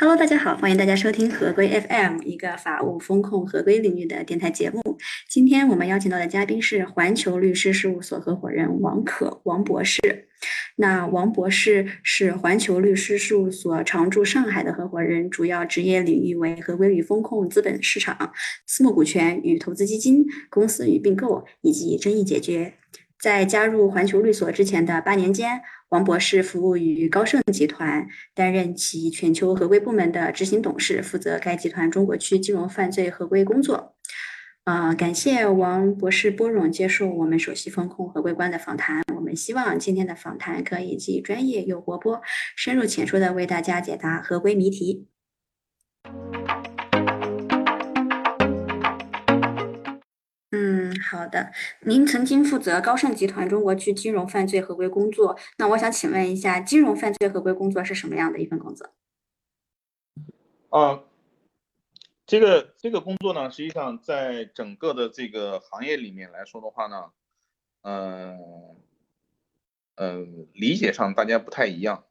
Hello，大家好，欢迎大家收听合规 FM，一个法务风控合规领域的电台节目。今天我们邀请到的嘉宾是环球律师事务所合伙人王可王博士。那王博士是环球律师事务所常驻上海的合伙人，主要职业领域为合规与风控、资本市场、私募股权与投资基金、公司与并购以及争议解决。在加入环球律所之前的八年间，王博士服务于高盛集团，担任其全球合规部门的执行董事，负责该集团中国区金融犯罪合规工作。啊，感谢王博士拨冗接受我们首席风控合规官的访谈。我们希望今天的访谈可以既专业又活泼，深入浅出的为大家解答合规谜题。嗯，好的。您曾经负责高盛集团中国区金融犯罪合规工作，那我想请问一下，金融犯罪合规工作是什么样的一份工作？啊，这个这个工作呢，实际上在整个的这个行业里面来说的话呢，嗯嗯，理解上大家不太一样。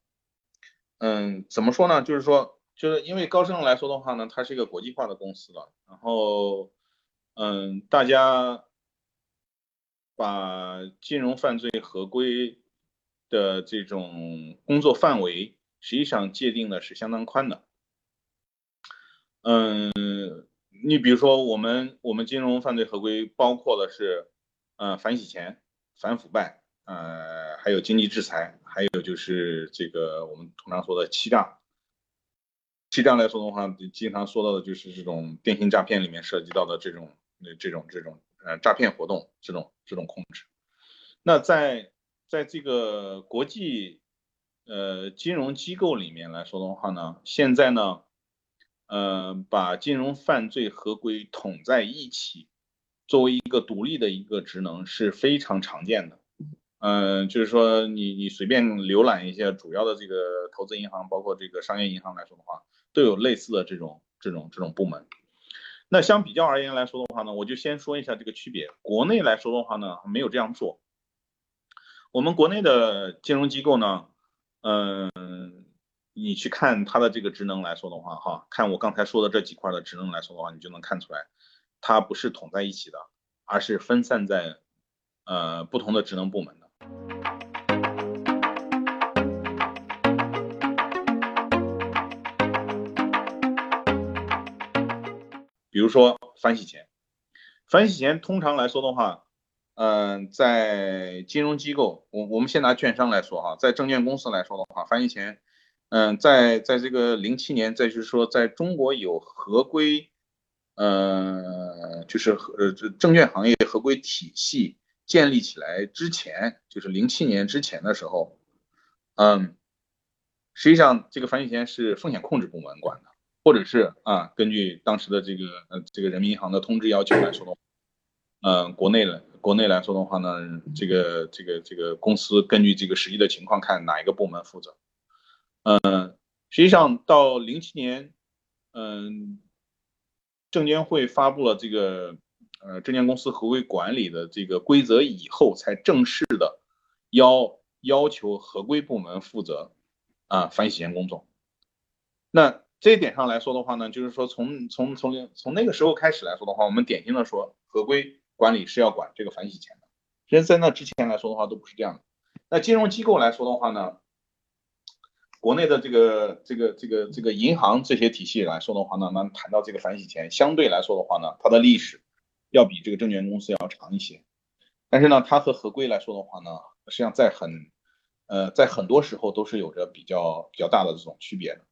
嗯，怎么说呢？就是说，就是因为高盛来说的话呢，它是一个国际化的公司了，然后。嗯，大家把金融犯罪合规的这种工作范围，实际上界定的是相当宽的。嗯，你比如说，我们我们金融犯罪合规包括的是，呃，反洗钱、反腐败，呃，还有经济制裁，还有就是这个我们通常说的欺诈。欺诈来说的话，经常说到的就是这种电信诈骗里面涉及到的这种。那这种这种呃诈骗活动这种这种控制，那在在这个国际呃金融机构里面来说的话呢，现在呢，呃把金融犯罪合规统在一起，作为一个独立的一个职能是非常常见的。嗯，就是说你你随便浏览一下主要的这个投资银行，包括这个商业银行来说的话，都有类似的这种这种这种部门。那相比较而言来说的话呢，我就先说一下这个区别。国内来说的话呢，没有这样做。我们国内的金融机构呢，嗯，你去看它的这个职能来说的话，哈，看我刚才说的这几块的职能来说的话，你就能看出来，它不是统在一起的，而是分散在呃不同的职能部门的。比如说反洗钱，反洗钱通常来说的话，嗯，在金融机构，我我们先拿券商来说哈，在证券公司来说的话，反洗钱，嗯，在在这个零七年，再就是说，在中国有合规，呃，就是呃这证券行业合规体系建立起来之前，就是零七年之前的时候，嗯，实际上这个反洗钱是风险控制部门管的。或者是啊，根据当时的这个呃这个人民银行的通知要求来说的话，嗯，国内的国内来说的话呢，这个这个这个公司根据这个实际的情况看哪一个部门负责，嗯，实际上到零七年，嗯，证监会发布了这个呃证券公司合规管理的这个规则以后，才正式的要要求合规部门负责啊反洗钱工作，那。这一点上来说的话呢，就是说从从从从那个时候开始来说的话，我们典型的说合规管理是要管这个反洗钱的。其实，在那之前来说的话，都不是这样的。那金融机构来说的话呢，国内的这个这个这个这个银行这些体系来说的话呢，那谈到这个反洗钱，相对来说的话呢，它的历史要比这个证券公司要长一些。但是呢，它和合规来说的话呢，实际上在很呃在很多时候都是有着比较比较大的这种区别的。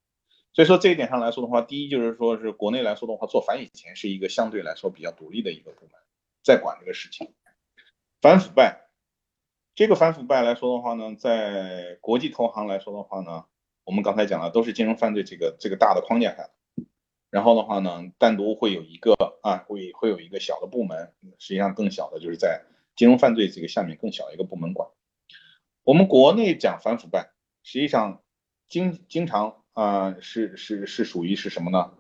所以说这一点上来说的话，第一就是说是国内来说的话，做反洗钱是一个相对来说比较独立的一个部门，在管这个事情。反腐败，这个反腐败来说的话呢，在国际投行来说的话呢，我们刚才讲了都是金融犯罪这个这个大的框架下，然后的话呢，单独会有一个啊，会会有一个小的部门，实际上更小的就是在金融犯罪这个下面更小一个部门管。我们国内讲反腐败，实际上经经常。啊，是是是属于是什么呢？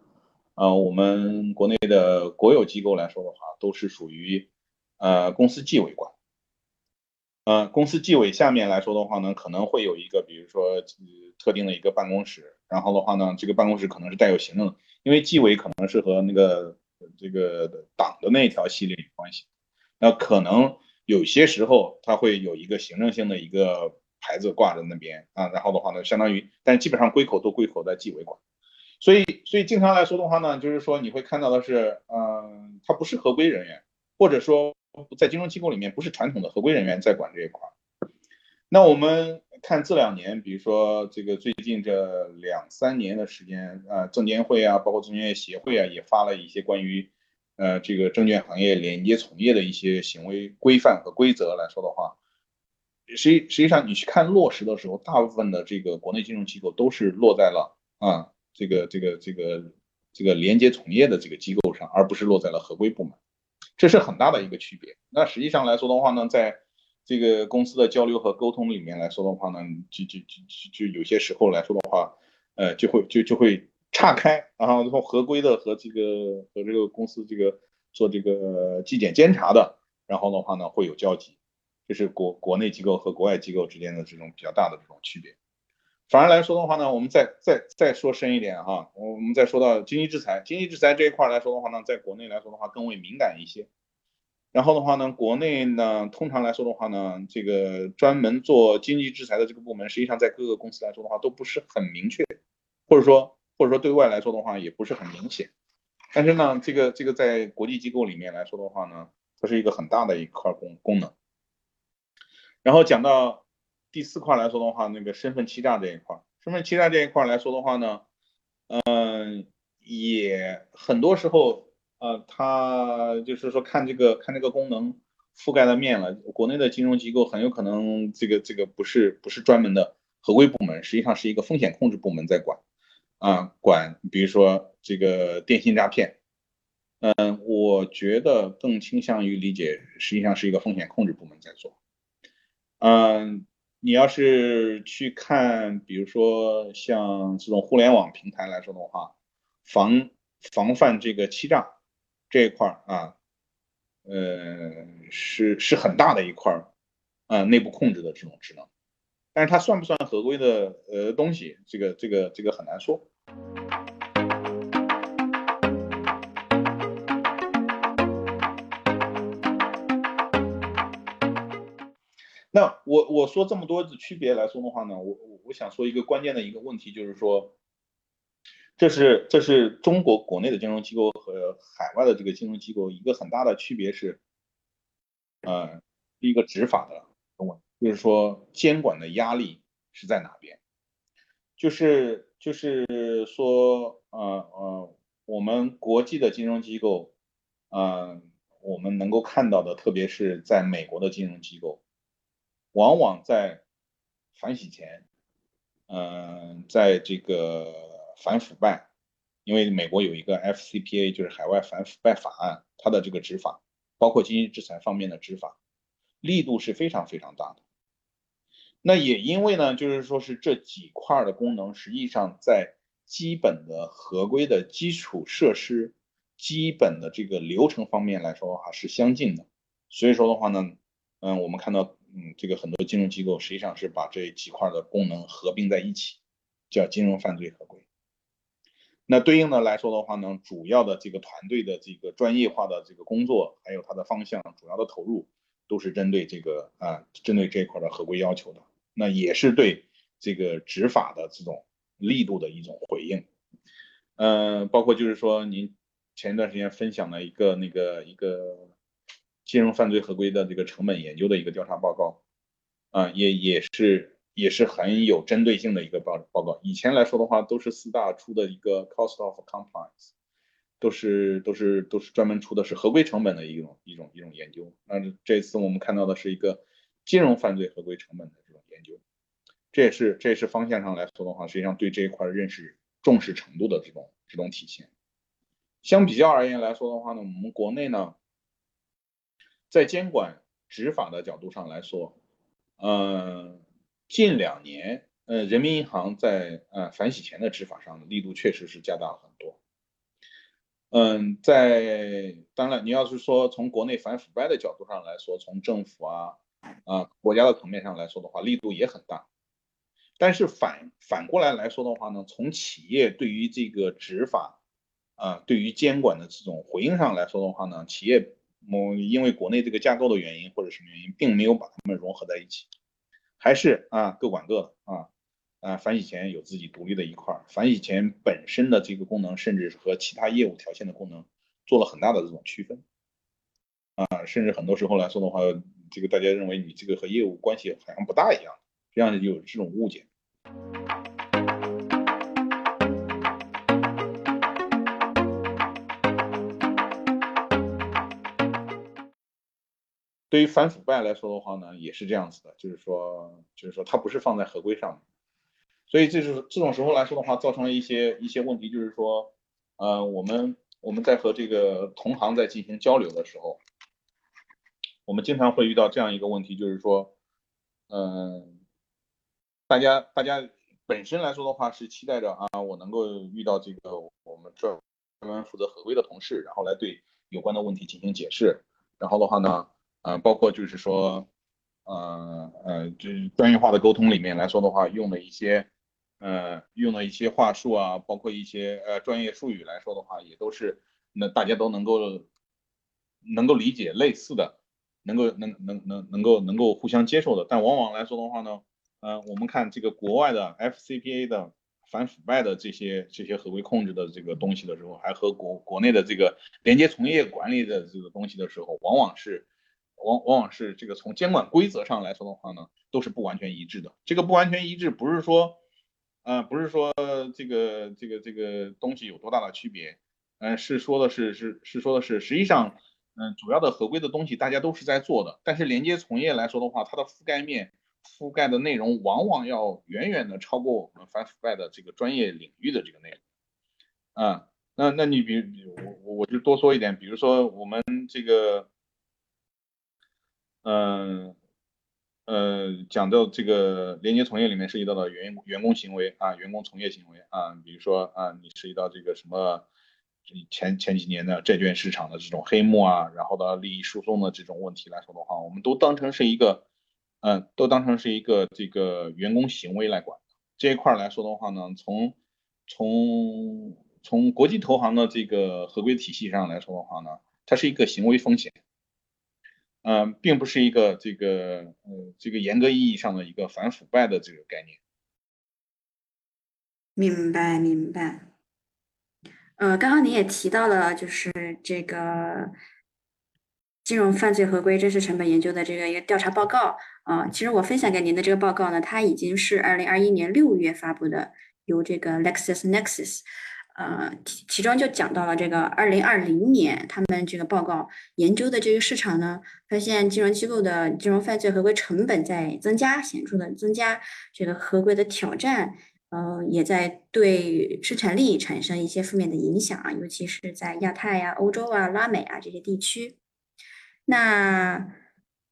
呃，我们国内的国有机构来说的话，都是属于呃公司纪委管。呃，公司纪委下面来说的话呢，可能会有一个，比如说特定的一个办公室，然后的话呢，这个办公室可能是带有行政，因为纪委可能是和那个这个党的那一条系列有关系，那可能有些时候它会有一个行政性的一个牌子挂在那边啊，然后的话呢，相当于，但是基本上归口都归口在纪委管，所以所以经常来说的话呢，就是说你会看到的是，嗯，他不是合规人员，或者说在金融机构里面不是传统的合规人员在管这一块。那我们看这两年，比如说这个最近这两三年的时间，啊，证监会啊，包括证券业协会啊，也发了一些关于，呃，这个证券行业连接从业的一些行为规范和规则来说的话，实际实际上你去看落实的时候，大部分的这个国内金融机构都是落在了啊，这个这个这个这个连接从业的这个机构上，而不是落在了合规部门，这是很大的一个区别。那实际上来说的话呢，在这个公司的交流和沟通里面来说的话呢，就就就就有些时候来说的话，呃，就会就就会岔开，然后从合规的和这个和这个公司这个做这个纪检监察的，然后的话呢会有交集，这是国国内机构和国外机构之间的这种比较大的这种区别。反而来说的话呢，我们再再再说深一点哈，我们再说到经济制裁，经济制裁这一块来说的话呢，在国内来说的话更为敏感一些。然后的话呢，国内呢，通常来说的话呢，这个专门做经济制裁的这个部门，实际上在各个公司来说的话，都不是很明确，或者说或者说对外来说的话，也不是很明显。但是呢，这个这个在国际机构里面来说的话呢，它是一个很大的一块功功能。然后讲到第四块来说的话，那个身份欺诈这一块，身份欺诈这一块来说的话呢，嗯，也很多时候。呃，它就是说看这个看这个功能覆盖的面了。国内的金融机构很有可能这个这个不是不是专门的合规部门，实际上是一个风险控制部门在管啊管，比如说这个电信诈骗，嗯，我觉得更倾向于理解，实际上是一个风险控制部门在做。嗯，你要是去看，比如说像这种互联网平台来说的话，防防范这个欺诈。这一块儿啊，呃，是是很大的一块儿啊，内部控制的这种职能，但是它算不算合规的呃东西，这个这个这个很难说。那我我说这么多的区别来说的话呢，我我我想说一个关键的一个问题，就是说。这是这是中国国内的金融机构和海外的这个金融机构一个很大的区别是，呃，一个执法的问就是说监管的压力是在哪边？就是就是说，呃呃，我们国际的金融机构，嗯，我们能够看到的，特别是在美国的金融机构，往往在反洗钱，嗯，在这个。反腐败，因为美国有一个 FCPA，就是海外反腐败法案，它的这个执法，包括经济制裁方面的执法，力度是非常非常大的。那也因为呢，就是说是这几块的功能，实际上在基本的合规的基础设施、基本的这个流程方面来说的话是相近的。所以说的话呢，嗯，我们看到，嗯，这个很多金融机构实际上是把这几块的功能合并在一起，叫金融犯罪合规。那对应的来说的话呢，主要的这个团队的这个专业化的这个工作，还有它的方向，主要的投入都是针对这个啊，针对这一块的合规要求的。那也是对这个执法的这种力度的一种回应。嗯，包括就是说您前一段时间分享了一个那个一个金融犯罪合规的这个成本研究的一个调查报告，啊，也也是。也是很有针对性的一个报报告。以前来说的话，都是四大出的一个 cost of compliance，都是都是都是专门出的是合规成本的一种一种一种研究。那这次我们看到的是一个金融犯罪合规成本的这种研究，这也是这也是方向上来说的话，实际上对这一块认识重视程度的这种这种体现。相比较而言来说的话呢，我们国内呢，在监管执法的角度上来说，嗯。近两年，呃，人民银行在呃反洗钱的执法上的力度确实是加大了很多。嗯，在当然，你要是说从国内反腐败的角度上来说，从政府啊啊国家的层面上来说的话，力度也很大。但是反反过来来说的话呢，从企业对于这个执法啊，对于监管的这种回应上来说的话呢，企业某因为国内这个架构的原因或者什么原因，并没有把它们融合在一起，还是啊各管各的啊。啊，反洗钱有自己独立的一块，反洗钱本身的这个功能，甚至和其他业务条线的功能做了很大的这种区分。啊，甚至很多时候来说的话，这个大家认为你这个和业务关系好像不大一样，这样就有这种误解。对于反腐败来说的话呢，也是这样子的，就是说，就是说它不是放在合规上面。所以这是这种时候来说的话，造成了一些一些问题，就是说，呃，我们我们在和这个同行在进行交流的时候，我们经常会遇到这样一个问题，就是说，嗯，大家大家本身来说的话是期待着啊，我能够遇到这个我们专门负责合规的同事，然后来对有关的问题进行解释，然后的话呢，呃，包括就是说，呃呃，就是专业化的沟通里面来说的话，用的一些。呃，用的一些话术啊，包括一些呃专业术语来说的话，也都是那大家都能够能够理解类似的，能够能能能能够能够互相接受的。但往往来说的话呢，呃，我们看这个国外的 FCPA 的反腐败的这些这些合规控制的这个东西的时候，还和国国内的这个连接从业管理的这个东西的时候，往往是往往往是这个从监管规则上来说的话呢，都是不完全一致的。这个不完全一致不是说。嗯，不是说这个这个这个东西有多大的区别，嗯，是说的是是是说的是，实际上，嗯，主要的合规的东西大家都是在做的，但是连接从业来说的话，它的覆盖面、覆盖的内容往往要远远的超过我们反腐败的这个专业领域的这个内容。啊，那那你比我我我就多说一点，比如说我们这个，嗯。呃，讲到这个连接从业里面涉及到的员员工行为啊，员工从业行为啊，比如说啊，你涉及到这个什么前前几年的债券市场的这种黑幕啊，然后的利益输送的这种问题来说的话，我们都当成是一个，嗯，都当成是一个这个员工行为来管这一块来说的话呢，从从从国际投行的这个合规体系上来说的话呢，它是一个行为风险。嗯，并不是一个这个呃这个严格意义上的一个反腐败的这个概念。明白明白。呃，刚刚您也提到了，就是这个金融犯罪合规真实成本研究的这个一个调查报告啊。其实我分享给您的这个报告呢，它已经是二零二一年六月发布的，由这个 LexisNexis。呃，其其中就讲到了这个二零二零年他们这个报告研究的这个市场呢，发现金融机构的金融犯罪合规成本在增加，显著的增加，这个合规的挑战，呃，也在对生产力产生一些负面的影响啊，尤其是在亚太呀、欧洲啊、拉美啊这些地区，那。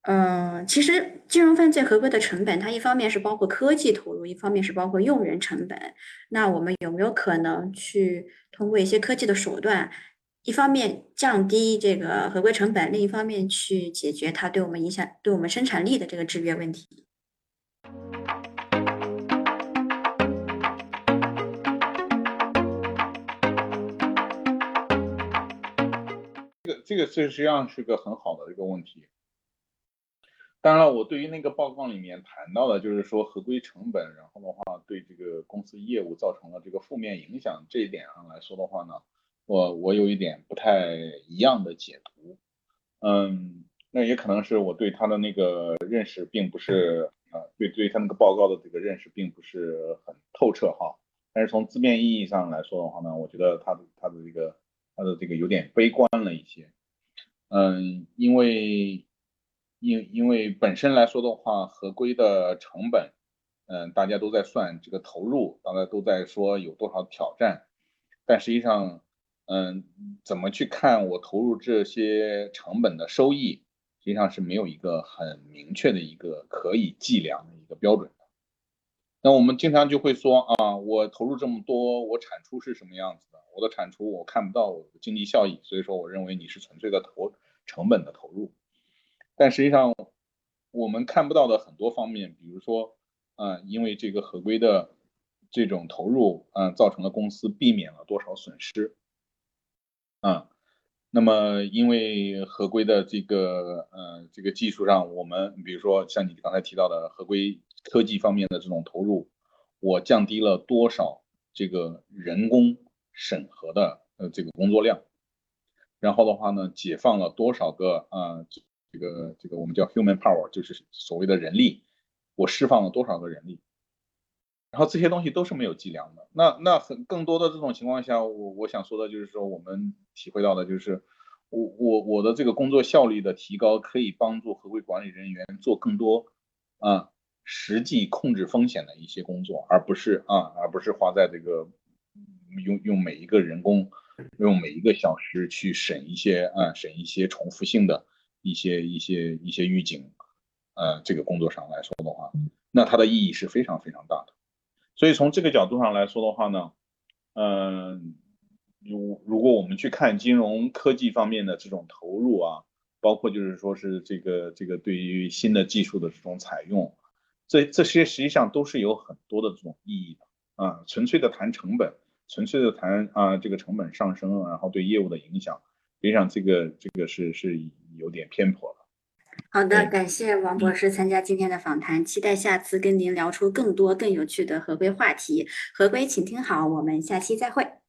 嗯，其实金融犯罪合规的成本，它一方面是包括科技投入，一方面是包括用人成本。那我们有没有可能去通过一些科技的手段，一方面降低这个合规成本，另一方面去解决它对我们影响、对我们生产力的这个制约问题？这个这个实际上是个很好的一个问题。当然了，我对于那个报告里面谈到的，就是说合规成本，然后的话对这个公司业务造成了这个负面影响这一点上来说的话呢，我我有一点不太一样的解读。嗯，那也可能是我对他的那个认识并不是啊，对对他那个报告的这个认识并不是很透彻哈。但是从字面意义上来说的话呢，我觉得他的他的这个他的这个有点悲观了一些。嗯，因为。因因为本身来说的话，合规的成本，嗯，大家都在算这个投入，大家都在说有多少挑战，但实际上，嗯，怎么去看我投入这些成本的收益，实际上是没有一个很明确的一个可以计量的一个标准的。那我们经常就会说啊，我投入这么多，我产出是什么样子的？我的产出我看不到我的经济效益，所以说我认为你是纯粹的投成本的投入。但实际上，我们看不到的很多方面，比如说，啊，因为这个合规的这种投入，嗯，造成了公司避免了多少损失，啊，那么因为合规的这个，呃，这个技术上，我们比如说像你刚才提到的合规科技方面的这种投入，我降低了多少这个人工审核的呃这个工作量，然后的话呢，解放了多少个啊这个这个我们叫 human power，就是所谓的人力。我释放了多少个人力，然后这些东西都是没有计量的。那那很更多的这种情况下，我我想说的就是说，我们体会到的就是，我我我的这个工作效率的提高，可以帮助合规管理人员做更多啊实际控制风险的一些工作，而不是啊而不是花在这个用用每一个人工用每一个小时去审一些啊审一些重复性的一些一些一些预警。呃，这个工作上来说的话，那它的意义是非常非常大的。所以从这个角度上来说的话呢，嗯，如如果我们去看金融科技方面的这种投入啊，包括就是说是这个这个对于新的技术的这种采用，这这些实际上都是有很多的这种意义的啊。纯粹的谈成本，纯粹的谈啊这个成本上升，然后对业务的影响，实际上这个这个是是有点偏颇了。好的，感谢王博士参加今天的访谈，期待下次跟您聊出更多更有趣的合规话题。合规，请听好，我们下期再会。